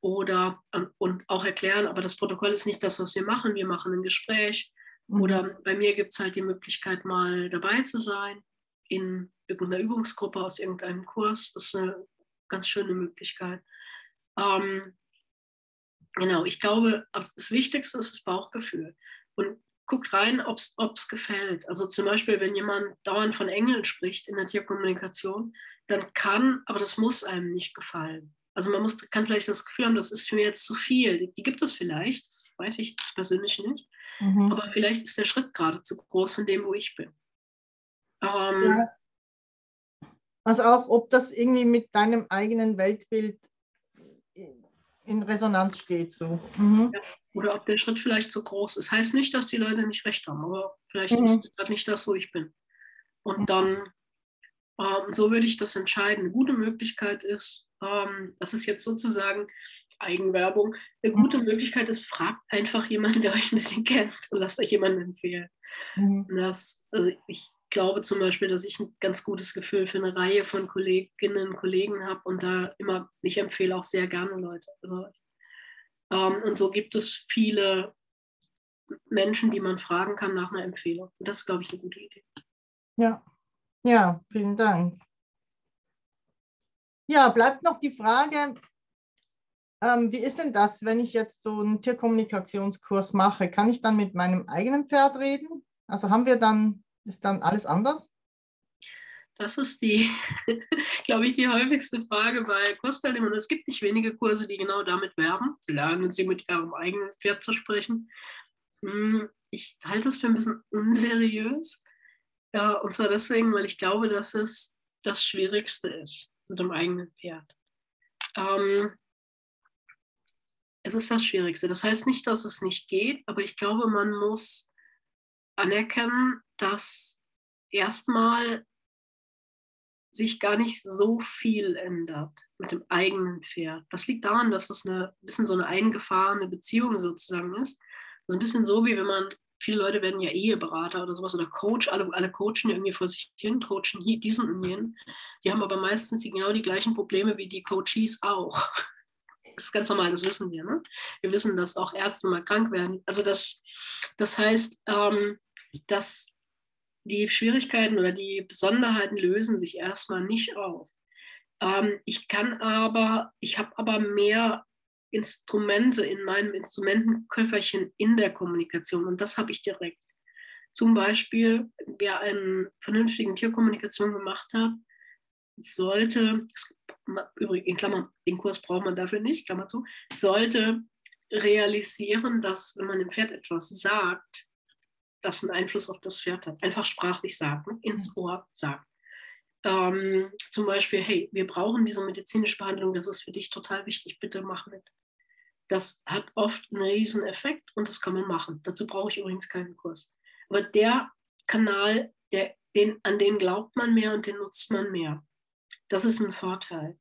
Oder ähm, und auch erklären, aber das Protokoll ist nicht das, was wir machen. Wir machen ein Gespräch. Mhm. Oder bei mir gibt es halt die Möglichkeit, mal dabei zu sein in irgendeiner Übungsgruppe aus irgendeinem Kurs. Das ist eine ganz schöne Möglichkeit. Ähm, genau, ich glaube, das Wichtigste ist das Bauchgefühl. Und guckt rein, ob es gefällt. Also zum Beispiel, wenn jemand dauernd von Engeln spricht in der Tierkommunikation, dann kann, aber das muss einem nicht gefallen. Also man muss, kann vielleicht das Gefühl haben, das ist mir jetzt zu viel. Die, die gibt es vielleicht, das weiß ich persönlich nicht. Mhm. Aber vielleicht ist der Schritt gerade zu groß von dem, wo ich bin. Ähm, ja. Also auch, ob das irgendwie mit deinem eigenen Weltbild in Resonanz steht. So. Mhm. Ja, oder ob der Schritt vielleicht zu groß ist. Heißt nicht, dass die Leute nicht recht haben, aber vielleicht mhm. ist es gerade nicht das, wo ich bin. Und mhm. dann, ähm, so würde ich das entscheiden. Eine gute Möglichkeit ist, ähm, das ist jetzt sozusagen Eigenwerbung. Eine Mhm. gute Möglichkeit ist, fragt einfach jemanden, der euch ein bisschen <laughs> kennt und lasst euch jemanden empfehlen. Mhm. Das, also ich glaube zum Beispiel, dass ich ein ganz gutes Gefühl für eine Reihe von Kolleginnen und Kollegen habe und da immer, ich empfehle auch sehr gerne Leute. Also, ähm, und so gibt es viele Menschen, die man fragen kann nach einer Empfehlung. Und das ist, glaube ich, eine gute Idee. Ja, ja, vielen Dank. Ja, bleibt noch die Frage, ähm, wie ist denn das, wenn ich jetzt so einen Tierkommunikationskurs mache? Kann ich dann mit meinem eigenen Pferd reden? Also haben wir dann, ist dann alles anders? Das ist die, <laughs> glaube ich, die häufigste Frage bei Kursteilnehmern. Es gibt nicht wenige Kurse, die genau damit werben. Lernen Sie mit Ihrem eigenen Pferd zu sprechen. Hm, Ich halte es für ein bisschen unseriös. Und zwar deswegen, weil ich glaube, dass es das Schwierigste ist mit dem eigenen Pferd. Ähm, es ist das Schwierigste. Das heißt nicht, dass es nicht geht, aber ich glaube, man muss anerkennen, dass erstmal sich gar nicht so viel ändert mit dem eigenen Pferd. Das liegt daran, dass es eine ein bisschen so eine eingefahrene Beziehung sozusagen ist. Also ein bisschen so, wie wenn man, viele Leute werden ja Eheberater oder sowas oder Coach, alle, alle coachen irgendwie vor sich hin, coachen hier, diesen und jenen. Die haben aber meistens die, genau die gleichen Probleme wie die Coaches auch. <laughs> Das ist ganz normal, das wissen wir. Ne? Wir wissen, dass auch Ärzte mal krank werden. Also das, das heißt, ähm, dass die Schwierigkeiten oder die Besonderheiten lösen sich erstmal nicht auf. Ähm, ich kann aber, ich habe aber mehr Instrumente in meinem Instrumentenköfferchen in der Kommunikation und das habe ich direkt. Zum Beispiel, wer eine vernünftige Tierkommunikation gemacht hat, sollte, übrigens in Klammern, den Kurs braucht man dafür nicht, Klammer zu, sollte realisieren, dass wenn man dem Pferd etwas sagt, das einen Einfluss auf das Pferd hat. Einfach sprachlich sagen, ins Ohr sagen. Ähm, zum Beispiel, hey, wir brauchen diese medizinische Behandlung, das ist für dich total wichtig, bitte mach mit. Das hat oft einen riesen Effekt und das kann man machen. Dazu brauche ich übrigens keinen Kurs. Aber der Kanal, der, den, an den glaubt man mehr und den nutzt man mehr. Das ist ein Vorteil.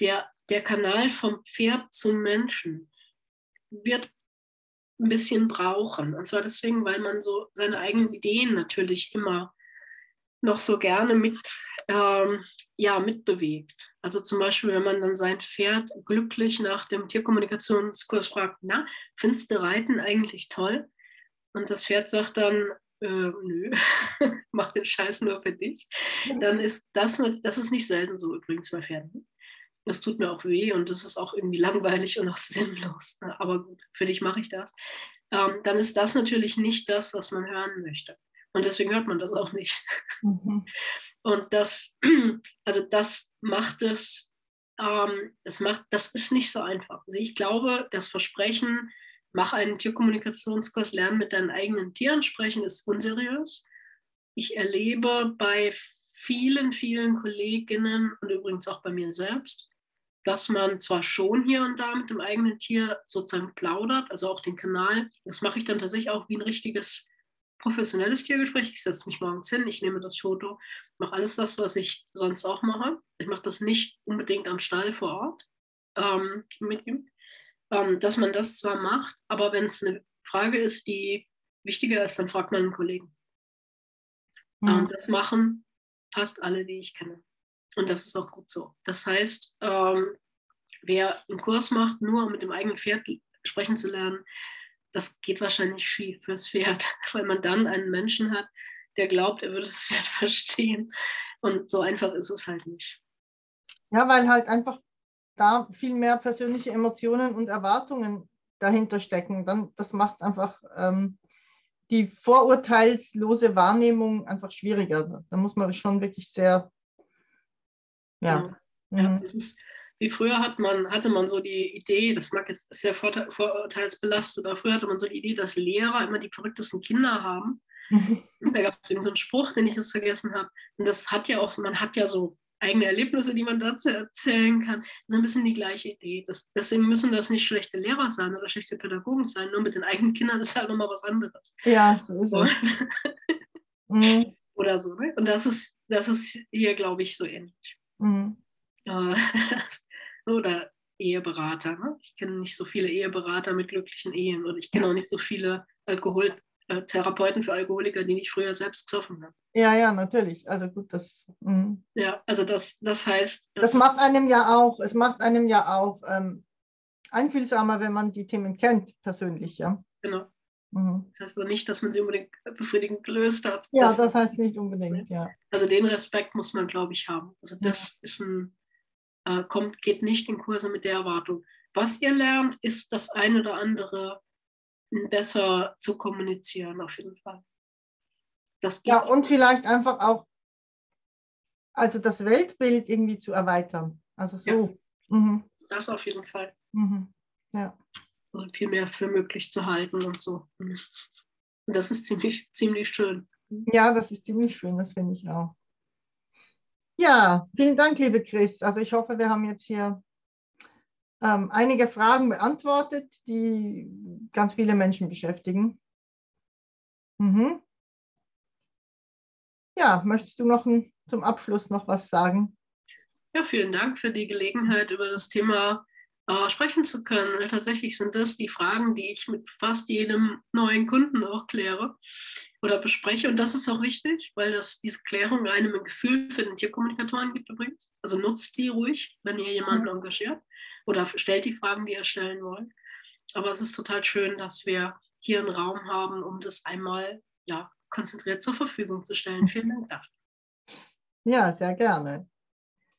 Der, der Kanal vom Pferd zum Menschen wird ein bisschen brauchen. Und zwar deswegen, weil man so seine eigenen Ideen natürlich immer noch so gerne mit, ähm, ja, mitbewegt. Also zum Beispiel, wenn man dann sein Pferd glücklich nach dem Tierkommunikationskurs fragt, na, findest du Reiten eigentlich toll? Und das Pferd sagt dann, äh, nö, <laughs> mach den Scheiß nur für dich. Dann ist das, das ist nicht selten so übrigens bei Pferden. Das tut mir auch weh und das ist auch irgendwie langweilig und auch <laughs> sinnlos. Aber gut, für dich mache ich das. Ähm, dann ist das natürlich nicht das, was man hören möchte. Und deswegen hört man das auch nicht. Mhm. Und das, <clears throat> also das macht es, ähm, das macht, das ist nicht so einfach. Also ich glaube, das Versprechen, mach einen Tierkommunikationskurs, lern mit deinen eigenen Tieren sprechen, ist unseriös. Ich erlebe bei vielen, vielen Kolleginnen und übrigens auch bei mir selbst, dass man zwar schon hier und da mit dem eigenen Tier sozusagen plaudert, also auch den Kanal, das mache ich dann tatsächlich auch wie ein richtiges professionelles Tiergespräch. Ich setze mich morgens hin, ich nehme das Foto, mache alles das, was ich sonst auch mache. Ich mache das nicht unbedingt am Stall vor Ort ähm, mit ihm, ähm, dass man das zwar macht, aber wenn es eine Frage ist, die wichtiger ist, dann fragt man einen Kollegen. Mhm. Ähm, das machen fast alle, die ich kenne. Und das ist auch gut so. Das heißt, ähm, wer einen Kurs macht, nur um mit dem eigenen Pferd sprechen zu lernen, das geht wahrscheinlich schief fürs Pferd, <laughs> weil man dann einen Menschen hat, der glaubt, er würde das Pferd <laughs> verstehen. Und so einfach ist es halt nicht. Ja, weil halt einfach da viel mehr persönliche Emotionen und Erwartungen dahinter stecken. Dann, das macht einfach ähm, die vorurteilslose Wahrnehmung einfach schwieriger. Da muss man schon wirklich sehr, ja. Ja, ja Mhm. das ist, wie früher hat man, hatte man so die Idee, das mag jetzt sehr vorurteilsbelastet, aber früher hatte man so die Idee, dass Lehrer immer die verrücktesten Kinder haben. <laughs> Da gab es so einen Spruch, den ich jetzt vergessen habe. Und das hat ja auch, man hat ja so eigene Erlebnisse, die man dazu erzählen kann. Das ist ein bisschen die gleiche Idee. Das, deswegen müssen das nicht schlechte Lehrer sein oder schlechte Pädagogen sein. Nur mit den eigenen Kindern ist halt nochmal was anderes. Ja, so ist So. es. Mhm. <laughs> Oder so. Ne? Und das ist, das ist hier, glaube ich, so ähnlich. Mhm. Äh, das, <laughs> oder Eheberater. Ne? Ich kenne nicht so viele Eheberater mit glücklichen Ehen und ich kenne auch nicht so viele Alkoholtherapeuten für Alkoholiker, die nicht früher selbst gesoffen haben. Ja, ja, natürlich. Also gut, das. Mh. Ja, also das, das heißt. Das macht einem ja auch, es macht einem ja auch ähm, einfühlsamer, wenn man die Themen kennt, persönlich, ja. Genau. Mhm. Das heißt aber nicht, dass man sie unbedingt befriedigend gelöst hat. Ja, das, heißt nicht unbedingt, ja. Also den Respekt muss man, glaube ich, haben. Also das ist ein, äh, kommt, geht nicht in Kurse mit der Erwartung. Was ihr lernt, ist das ein oder andere besser zu kommunizieren, auf jeden Fall. Das ja, und vielleicht einfach auch, also das Weltbild irgendwie zu erweitern. Also so. Ja, mhm. Das auf jeden Fall. Mhm. Ja. Viel mehr für möglich zu halten und so. Und das ist ziemlich, ziemlich schön. Ja, das ist ziemlich schön, das finde ich auch. Ja, vielen Dank, liebe Chris. Also ich hoffe, wir haben jetzt hier ähm, einige Fragen beantwortet, die ganz viele Menschen beschäftigen. Mhm. Ja, möchtest du noch ein, zum Abschluss noch was sagen? Ja, vielen Dank für die Gelegenheit, über das Thema äh, sprechen zu können. Tatsächlich sind das die Fragen, die ich mit fast jedem neuen Kunden auch kläre oder bespreche. Und das ist auch wichtig, weil das diese Klärung einem ein Gefühl für den Tierkommunikatoren gibt übrigens. Also nutzt die ruhig, wenn ihr jemanden mhm. engagiert oder stellt die Fragen, die ihr stellen wollt. Aber es ist total schön, dass wir hier einen Raum haben, um das einmal ja, konzentriert zur Verfügung zu stellen. Vielen Dank dafür. Ja, sehr gerne.